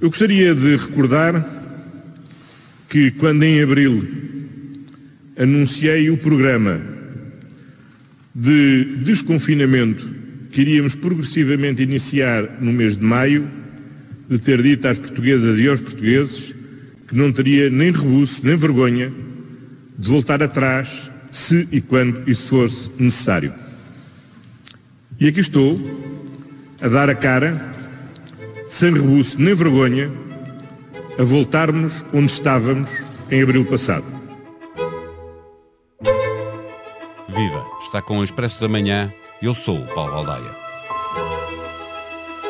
Eu gostaria de recordar que, quando em abril anunciei o programa de desconfinamento que iríamos progressivamente iniciar no mês de maio, de ter dito às portuguesas e aos portugueses que não teria nem rebuço nem vergonha de voltar atrás se e quando isso fosse necessário. E aqui estou a dar a cara, sem rebuço nem vergonha, a voltarmos onde estávamos em abril passado. Viva! Está com o Expresso da Manhã. Eu sou o Paulo Baldaia.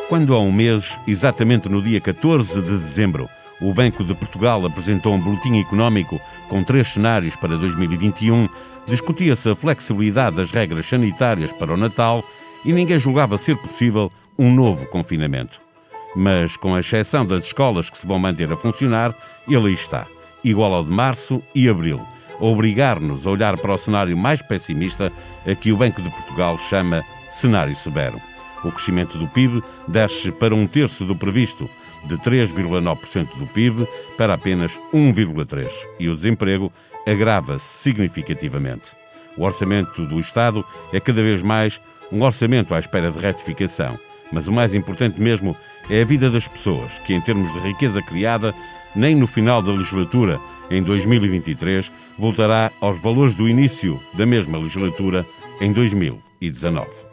Quando há um mês, exatamente no dia 14 de dezembro, o Banco de Portugal apresentou um boletim económico com três cenários para 2021, discutia-se a flexibilidade das regras sanitárias para o Natal e ninguém julgava ser possível um novo confinamento. Mas, com a exceção das escolas que se vão manter a funcionar, ele está, igual ao de março e abril, a obrigar-nos a olhar para o cenário mais pessimista a que o Banco de Portugal chama cenário severo. O crescimento do PIB desce para um terço do previsto, de 3,9% do PIB para apenas 1,3%, e o desemprego agrava-se significativamente. O orçamento do Estado é cada vez mais um orçamento à espera de retificação, mas o mais importante mesmo é a vida das pessoas, que, em termos de riqueza criada, nem no final da legislatura, em 2023, voltará aos valores do início da mesma legislatura, em 2019.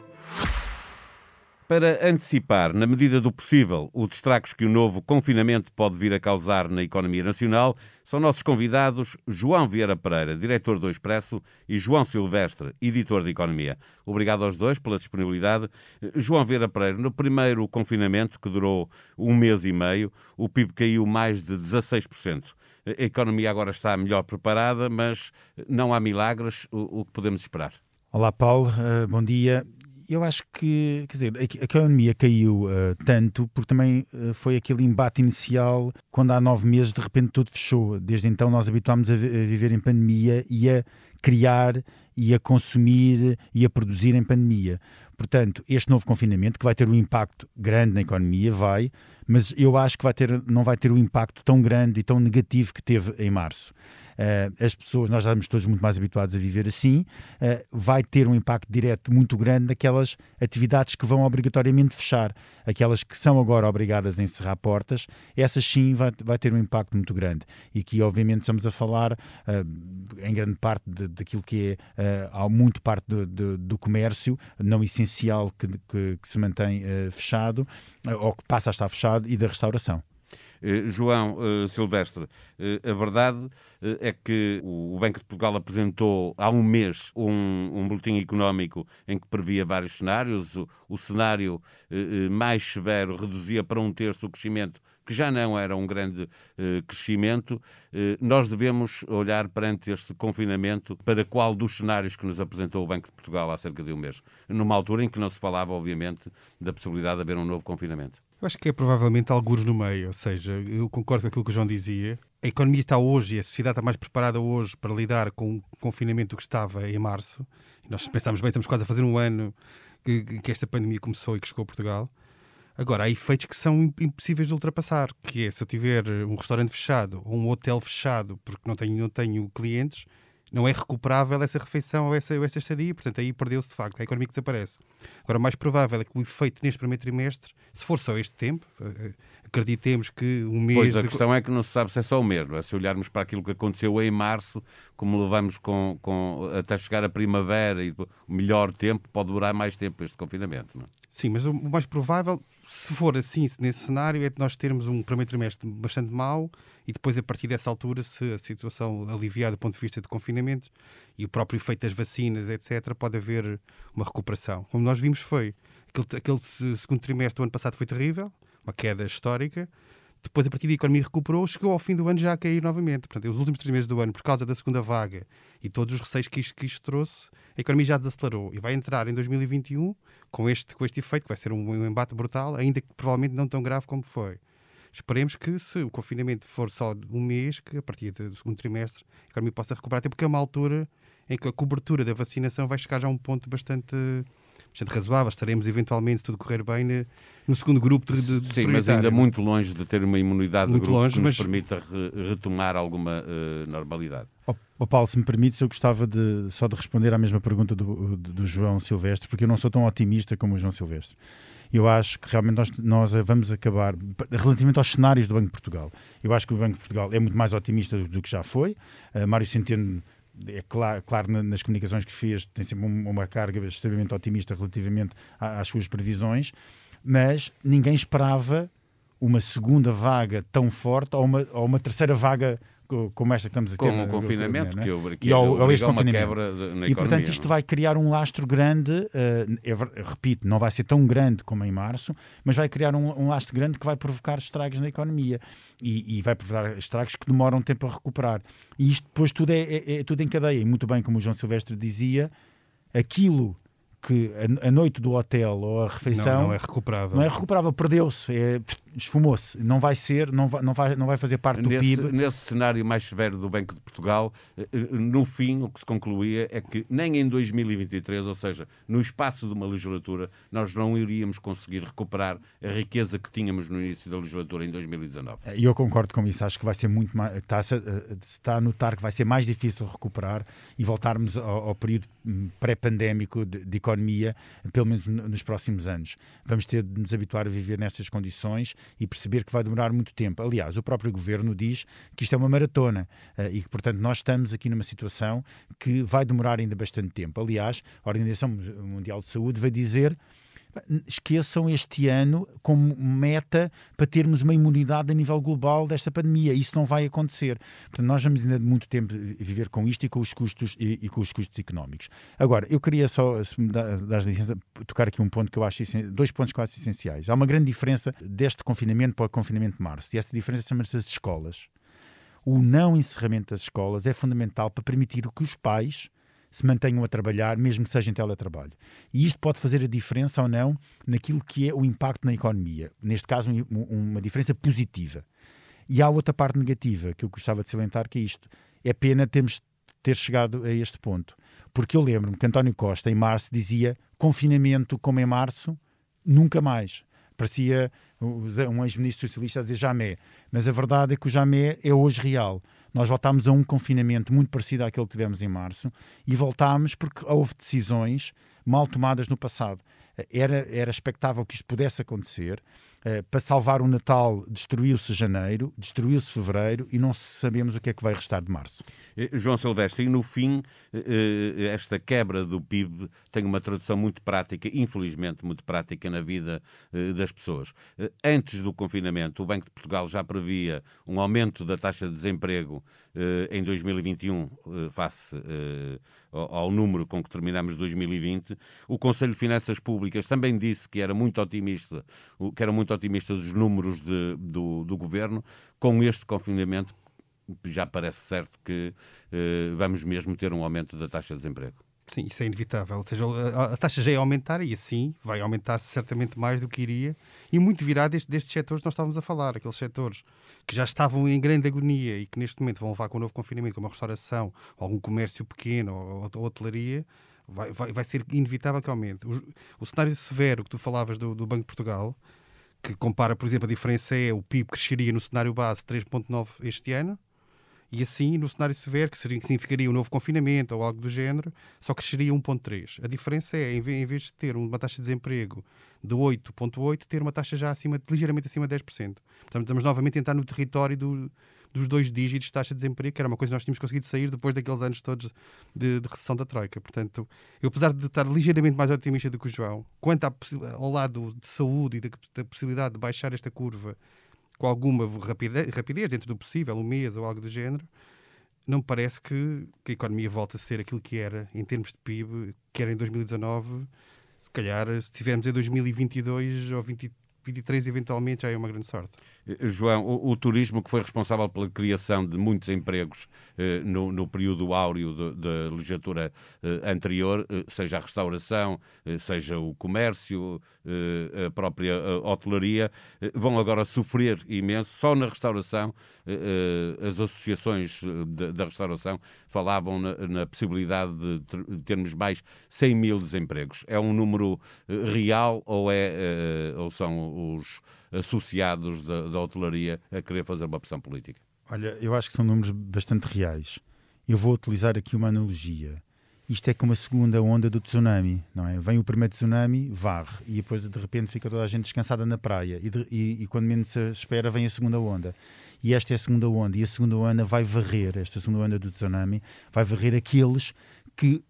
Para antecipar, na medida do possível, os estragos que o novo confinamento pode vir a causar na economia nacional, são nossos convidados João Vieira Pereira, diretor do Expresso, e João Silvestre, editor de Economia. Obrigado aos dois pela disponibilidade. João Vieira Pereira, no primeiro confinamento, que durou um mês e meio, o PIB caiu mais de 16%. A economia agora está melhor preparada, mas não há milagres. O, que podemos esperar? Olá, Paulo. Uh, bom dia eu acho que, quer dizer, a, economia caiu uh, tanto porque também uh, foi aquele embate inicial quando há nove meses de repente tudo fechou. Desde então nós habituámos a, a viver em pandemia e a criar e a consumir e a produzir em pandemia. Portanto, este novo confinamento, que vai ter um impacto grande na economia, vai, mas eu acho que vai ter, não vai ter um impacto tão grande e tão negativo que teve em março. Uh, as pessoas, nós já estamos todos muito mais habituados a viver assim, uh, vai ter um impacto direto muito grande naquelas atividades que vão obrigatoriamente fechar. Aquelas que são agora obrigadas a encerrar portas, essas sim vai, vai ter um impacto muito grande. E aqui, obviamente, estamos a falar uh, em grande parte daquilo que é, há muito parte do, do, do comércio não essencial que, que, que se mantém fechado, ou que passa a estar fechado, e da restauração. Eh, João uh, Silvestre, uh, a verdade uh, é que o Banco de Portugal apresentou há um mês um, um boletim económico em que previa vários cenários. O, o cenário mais severo reduzia para um terço o crescimento que já não era um grande eh, crescimento, eh, nós devemos olhar perante este confinamento para qual dos cenários que nos apresentou o Banco de Portugal há cerca de um mês, numa altura em que não se falava, obviamente, da possibilidade de haver um novo confinamento. Eu acho que é provavelmente alguns no meio, ou seja, eu concordo com aquilo que o João dizia. A economia está hoje, a sociedade está mais preparada hoje para lidar com o confinamento que estava em março. nós pensámos bem, estamos quase a fazer um ano que, que esta pandemia começou e que chegou a Portugal. Agora, há efeitos que são impossíveis de ultrapassar, que é se eu tiver um restaurante fechado ou um hotel fechado porque não tenho, não tenho clientes, não é recuperável essa refeição ou essa, ou essa estadia, portanto aí perdeu-se de facto, a economia desaparece. Agora, o mais provável é que o efeito neste primeiro trimestre, se for só este tempo, eh, eh, acreditemos que um mês... Pois, a de... questão é que não se sabe se é só o mês, é? se olharmos para aquilo que aconteceu em março, como levamos com, com, até chegar a primavera e o melhor tempo, pode durar mais tempo este confinamento, não é? Sim, mas o mais provável se for assim, nesse cenário, é de nós termos um primeiro trimestre bastante mau e depois, a partir dessa altura, se a situação aliviar do ponto de vista de confinamento e o próprio efeito das vacinas, etc., pode haver uma recuperação. Como nós vimos, foi aquele, aquele segundo trimestre do ano passado foi terrível, uma queda histórica. Depois, a partir daí, a economia recuperou, chegou ao fim do ano já a cair novamente. Portanto, os últimos três meses do ano, por causa da segunda vaga e todos os receios que isto, que isto trouxe, a economia já desacelerou e vai entrar em 2021 com este, com este efeito, que vai ser um, um embate brutal, ainda que provavelmente não tão grave como foi. Esperemos que, se o confinamento for só de um mês, que a partir do segundo trimestre a economia possa recuperar, até porque é uma altura em que a cobertura da vacinação vai chegar já a um ponto bastante bastante razoável. Estaremos eventualmente, se tudo correr bem, no segundo grupo de, de Sim, mas ainda muito longe de ter uma imunidade muito de grupo longe, que nos mas... permita re retomar alguma uh, normalidade. Oh, oh, Paulo, se me permites, eu gostava de, só de responder à mesma pergunta do, do, do João Silvestre, porque eu não sou tão otimista como o João Silvestre eu acho que realmente nós, nós, vamos acabar, relativamente aos cenários do Banco de Portugal, eu acho que o Banco de Portugal é muito mais otimista do, do que já foi. Uh, Mário Centeno é claro, claro, nas comunicações que fez, tem sempre uma carga extremamente otimista relativamente às suas previsões, mas ninguém esperava uma segunda vaga tão forte ou uma, ou uma terceira vaga como esta que estamos a ter. Com o confinamento, que, eu, que e ao, ao uma quebra na E, economia, portanto, isto não? vai criar um lastro grande, uh, é, repito, não vai ser tão grande como em março, mas vai criar um, um lastro grande que vai provocar estragos na economia. E, e, vai provocar estragos que demoram tempo a recuperar. E isto depois tudo é, é, é tudo em cadeia. E muito bem, como o João Silvestre dizia, aquilo que a, a, noite do hotel ou a refeição não, não é recuperável. Não é recuperável, perdeu-se, é, esfumou-se. Não vai ser, não vai, não vai, não vai fazer parte do nesse, PIB. Nesse cenário mais severo do Banco de Portugal, eh, eh, no fim, o que se concluía é que nem em 2023, ou seja, no espaço de uma legislatura, nós não iríamos conseguir recuperar a riqueza que tínhamos no início da legislatura em 2019. E eu concordo com isso, acho que vai ser muito mais. Está, está a notar que vai ser mais difícil recuperar e voltarmos ao, ao período hum, pré-pandémico de, de economia, pelo menos nos próximos anos. Vamos ter de nos habituar a viver nestas condições e perceber que vai demorar muito tempo. Aliás, o próprio governo diz que isto é uma maratona eh, e que, portanto, nós estamos aqui numa situação que vai demorar ainda bastante tempo. Aliás, a Organização Mundial de Saúde vai dizer esqueçam este ano como meta para termos uma imunidade a nível global desta pandemia. Isso não vai acontecer. Portanto, nós vamos ainda muito tempo viver com isto e com os custos e, e com os custos económicos. Agora, eu queria só, se me das licença, tocar aqui um ponto que eu acho dois pontos que eu acho essenciais. Há uma grande diferença deste confinamento para o confinamento de março, e essa diferença chama-se as escolas. O não encerramento das escolas é fundamental para permitir que os pais se mantenham a trabalhar, mesmo que seja em teletrabalho. E isto pode fazer a diferença ou não naquilo que é o impacto na economia. Neste caso, uma diferença positiva. E há outra parte negativa que eu gostava de salientar, que é isto. É pena termos ter chegado a este ponto. Porque eu lembro-me que António Costa, em março, dizia confinamento como em março, nunca mais. Parecia um ex-ministro socialista a dizer jamais. Mas a verdade é que o jamais é hoje real. Nós voltámos a um confinamento muito parecido àquele que tivemos em março e voltámos porque houve decisões mal tomadas no passado. Era, era expectável que isto pudesse acontecer. Uh, para salvar o Natal, destruiu-se janeiro, destruiu-se fevereiro e não sabemos o que é que vai restar de março. Eh, João Silvestre, e no fim, eh, esta quebra do PIB tem uma tradução muito prática, infelizmente muito prática, na vida das pessoas. Antes do confinamento, o Banco de Portugal já previa um aumento da taxa de desemprego em 2021, face ao número com que terminamos 2020. O Conselho de Finanças Públicas também disse que era muito otimista, que eram muito otimistas os números de, do, do governo. Com este confinamento, já parece certo que eh, vamos mesmo ter um aumento da taxa de desemprego. Sim, isso é inevitável. Ou seja, a taxa já é aumentar e assim vai aumentar certamente mais do que iria. E muito virá destes, destes setores que nós estávamos a falar, aqueles setores que já estavam em grande agonia e que neste momento vão levar com o novo confinamento, como a restauração, algum comércio pequeno, ou, ou hotelaria, vai, vai, vai ser inevitável que aumente. O, o cenário severo que tu falavas do, do Banco de Portugal, que compara, por exemplo, a diferença é o PIB cresceria no cenário base 3,9 este ano, e assim, no cenário severo, que significaria um novo confinamento ou algo do género, só cresceria 1,3. A diferença é, em vez de ter uma taxa de desemprego de 8,8, ter uma taxa já acima, ligeiramente acima de 10%. Portanto, estamos novamente a entrar no território do, dos dois dígitos de taxa de desemprego, que era uma coisa que nós tínhamos conseguido sair depois daqueles anos todos de, de recessão da Troika. Portanto, eu, apesar de estar ligeiramente mais otimista do que o João, quanto ao lado de saúde e da, da possibilidade de baixar esta curva com alguma rapidez, dentro do possível, um mês ou algo do género, não me parece que, que, a economia volte a ser aquilo que era em termos de PIB, que era em 2019. Se calhar, se estivermos em 2022 ou 2023, eventualmente, já é uma grande sorte. João, o, o, turismo que foi responsável pela criação de muitos empregos eh, no, no, período áureo da legislatura eh, anterior, eh, seja a restauração, eh, seja o comércio, eh, a própria eh, hotelaria, vão agora sofrer imenso. Só na restauração, as associações da restauração falavam na, na possibilidade de, de, termos mais 100 mil desempregos. É um número real ou, é, ou são os associados da, da hotelaria a querer fazer uma pressão política? Olha, eu acho que são números bastante reais. Eu vou utilizar aqui uma analogia. Isto é como a segunda onda do tsunami, não é? Vem o primeiro tsunami, varre, e depois de repente fica toda a gente descansada na praia, e, de, e, e quando menos se espera vem a segunda onda. E esta é a segunda onda, e a segunda onda vai varrer, esta segunda onda do tsunami, vai varrer aqueles que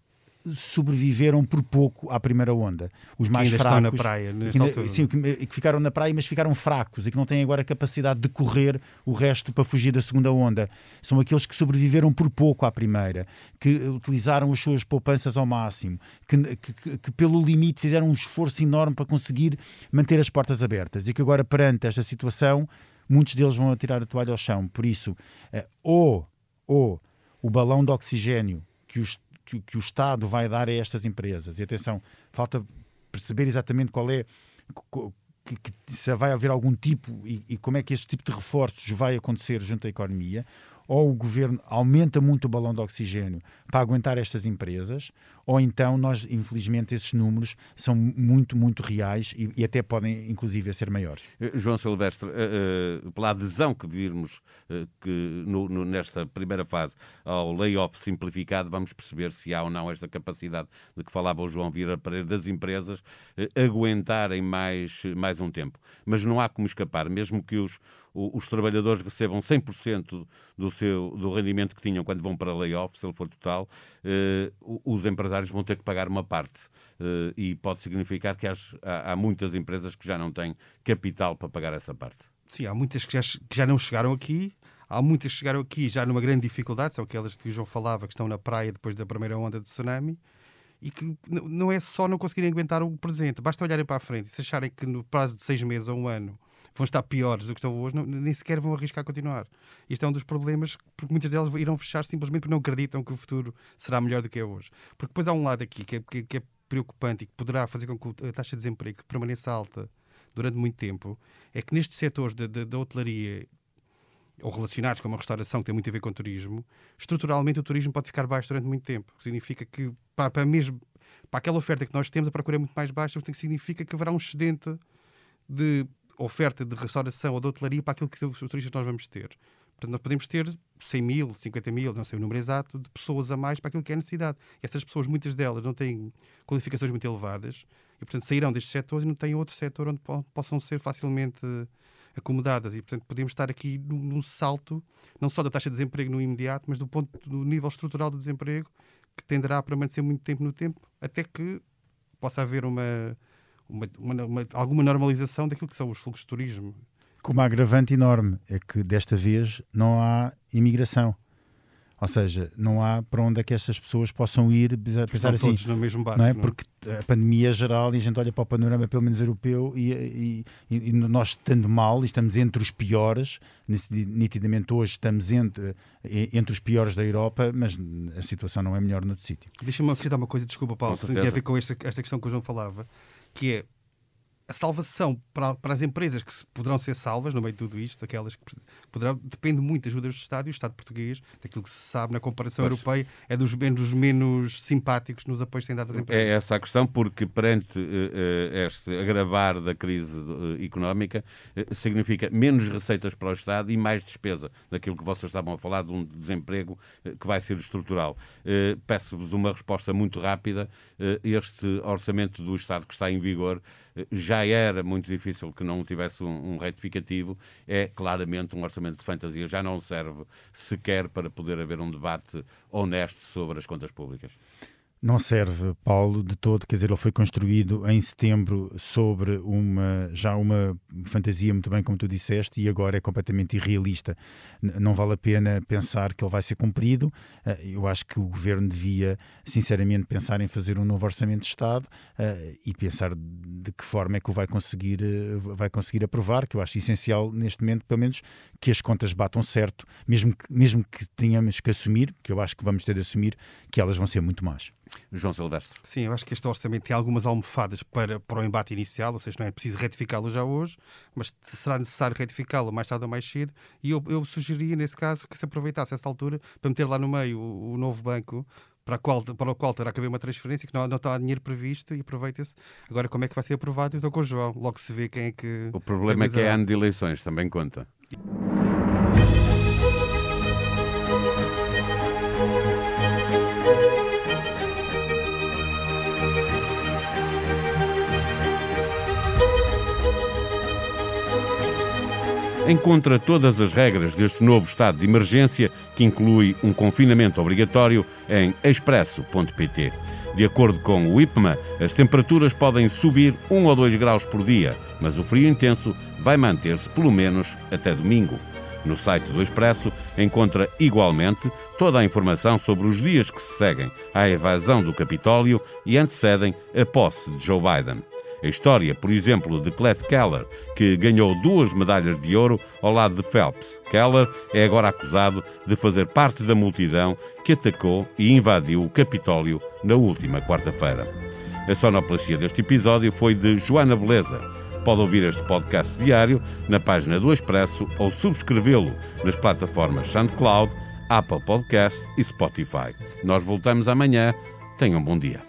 sobreviveram por pouco à primeira onda. Os mais que fracos. Estão na praia, que, altura. Sim, que, que, ficaram na praia, mas ficaram fracos e que não têm agora a capacidade de correr o resto para fugir da segunda onda. São aqueles que sobreviveram por pouco à primeira, que utilizaram as suas poupanças ao máximo, que, que, que pelo limite fizeram um esforço enorme para conseguir manter as portas abertas e que agora, perante esta situação, muitos deles vão atirar a toalha ao chão. Por isso, eh, ou, ou o balão de oxigênio que os que, que o Estado vai dar a estas empresas. E atenção, falta perceber exatamente qual é. Que, que, se vai haver algum tipo e, e, como é que este tipo de reforços vai acontecer junto à economia, ou o governo aumenta muito o balão de oxigênio para aguentar estas empresas, ou então nós, infelizmente, esses números são muito, muito reais e, e até podem, inclusive, ser maiores. Eh, João Silvestre, uh, uh, pela adesão que virmos que no, no, nesta primeira fase ao layoff simplificado, vamos perceber se há ou não esta capacidade de que falava o João Vieira Pereira das empresas aguentarem mais, mais um tempo. Mas não há como escapar, mesmo que os, os trabalhadores recebam 100% do, seu, do rendimento que tinham quando vão para layoff, se ele for total, os empresários empresários vão ter que pagar uma parte. Uh, e pode significar que há, há, muitas empresas que já não têm capital para pagar essa parte. Sim, há muitas que já, que já não chegaram aqui, há muitas que chegaram aqui já numa grande dificuldade, são aquelas que o João falava, que estão na praia depois da primeira onda de tsunami, e que não é só não conseguirem aguentar o presente, basta olharem para a frente e se acharem que no prazo de seis meses ou um ano vão estar piores do que estão hoje, não, nem sequer vão arriscar continuar. Isto é um dos problemas, porque muitas delas irão fechar simplesmente porque não acreditam que o futuro será melhor do que é hoje. Porque depois há um lado aqui que é, que, que é preocupante e que poderá fazer com que a taxa de desemprego permaneça alta durante muito tempo, é que nestes setores da hotelaria ou relacionados com uma restauração que tem muito a ver com turismo, estruturalmente o turismo pode ficar baixo durante muito tempo. Significa que para, para mesmo para aquela oferta que nós temos, a procura é muito mais baixa, o que significa que haverá um excedente de oferta de restauração ou de hotelaria para aquilo que os turistas nós vamos ter. Portanto, nós podemos ter 100 mil, 50 mil, não sei o número exato, de pessoas a mais para aquilo que é a necessidade. E essas pessoas, muitas delas, não têm qualificações muito elevadas e, portanto, sairão destes setores e não têm outro setor onde po possam ser facilmente acomodadas. E, portanto, podemos estar aqui num, salto, não só da taxa de desemprego no imediato, mas do ponto do nível estrutural do desemprego, que tenderá a permanecer muito tempo no tempo, até que possa haver uma uma, uma, uma, alguma normalização daquilo que são os fluxos de turismo. Com uma agravante enorme, é que desta vez não há imigração. Ou seja, não há para onde é que estas pessoas possam ir pensar assim. todos no mesmo barco. Não é? Não é? Porque a pandemia é geral e a gente olha para o panorama, pelo menos europeu, e, e, e, nós estando mal, e estamos entre os piores, nitidamente hoje estamos entre, entre os piores da Europa, mas a situação não é melhor noutro sítio. Deixa-me acrescentar uma coisa, desculpa, Paulo, tem a ver com esta, esta questão que o João falava que é a salvação para, para as empresas que poderão ser salvas no meio de tudo isto, aquelas que poderão, depende muito da ajuda do Estado e o Estado português, daquilo que se sabe na comparação pois. europeia, é dos menos, menos simpáticos nos apoios que têm dado às empresas. É essa a questão, porque perante uh, este agravar da crise uh, económica, uh, significa menos receitas para o Estado e mais despesa, daquilo que vocês estavam a falar, de um desemprego que vai ser estrutural. Peço-vos uma resposta muito rápida. este orçamento do Estado que está em vigor já era muito difícil que não tivesse um, um retificativo, é claramente um orçamento de fantasia. Já não serve sequer para poder haver um debate honesto sobre as contas públicas. Não serve, Paulo, de todo. Quer dizer, ele foi construído em setembro sobre uma já uma fantasia, muito bem como tu disseste, e agora é completamente irrealista. Não vale a pena pensar que ele vai ser cumprido. Eh, eu acho que o governo devia, sinceramente, pensar em fazer um novo orçamento de Estado eh, e pensar de que forma é que o vai conseguir, eh, vai conseguir aprovar, que eu acho essencial neste momento, pelo menos, que as contas batam certo, mesmo que, mesmo que tenhamos que assumir, que eu acho que vamos ter de assumir, que elas vão ser muito más. João Silvestre. Sim, eu acho que este orçamento tem algumas almofadas para, para o embate inicial, ou seja, não é preciso retificá-lo já hoje, mas será necessário retificá-lo mais tarde ou mais cedo. E eu, eu sugeria, nesse caso, que se aproveitasse essa altura para meter lá no meio o, o novo banco para, qual, para o qual terá que haver uma transferência, que não, não está dinheiro previsto e aproveita-se. Agora, como é que vai ser aprovado? Eu estou com o João. Logo se vê quem é que. O problema é que é ano de eleições, também conta. Encontra todas as regras deste novo estado de emergência, que inclui um confinamento obrigatório, em expresso.pt. De acordo com o IPMA, as temperaturas podem subir 1 ou 2 graus por dia, mas o frio intenso vai manter-se pelo menos até domingo. No site do Expresso encontra igualmente toda a informação sobre os dias que se seguem à evasão do Capitólio e antecedem a posse de Joe Biden. A história, por exemplo, de Cleth Keller, que ganhou duas medalhas de ouro ao lado de Phelps. Keller é agora acusado de fazer parte da multidão que atacou e invadiu o Capitólio na última quarta-feira. A sonoplastia deste episódio foi de Joana Beleza. Pode ouvir este podcast diário na página do Expresso ou subscrevê-lo nas plataformas SoundCloud, Apple Podcast e Spotify. Nós voltamos amanhã. Tenham um bom dia.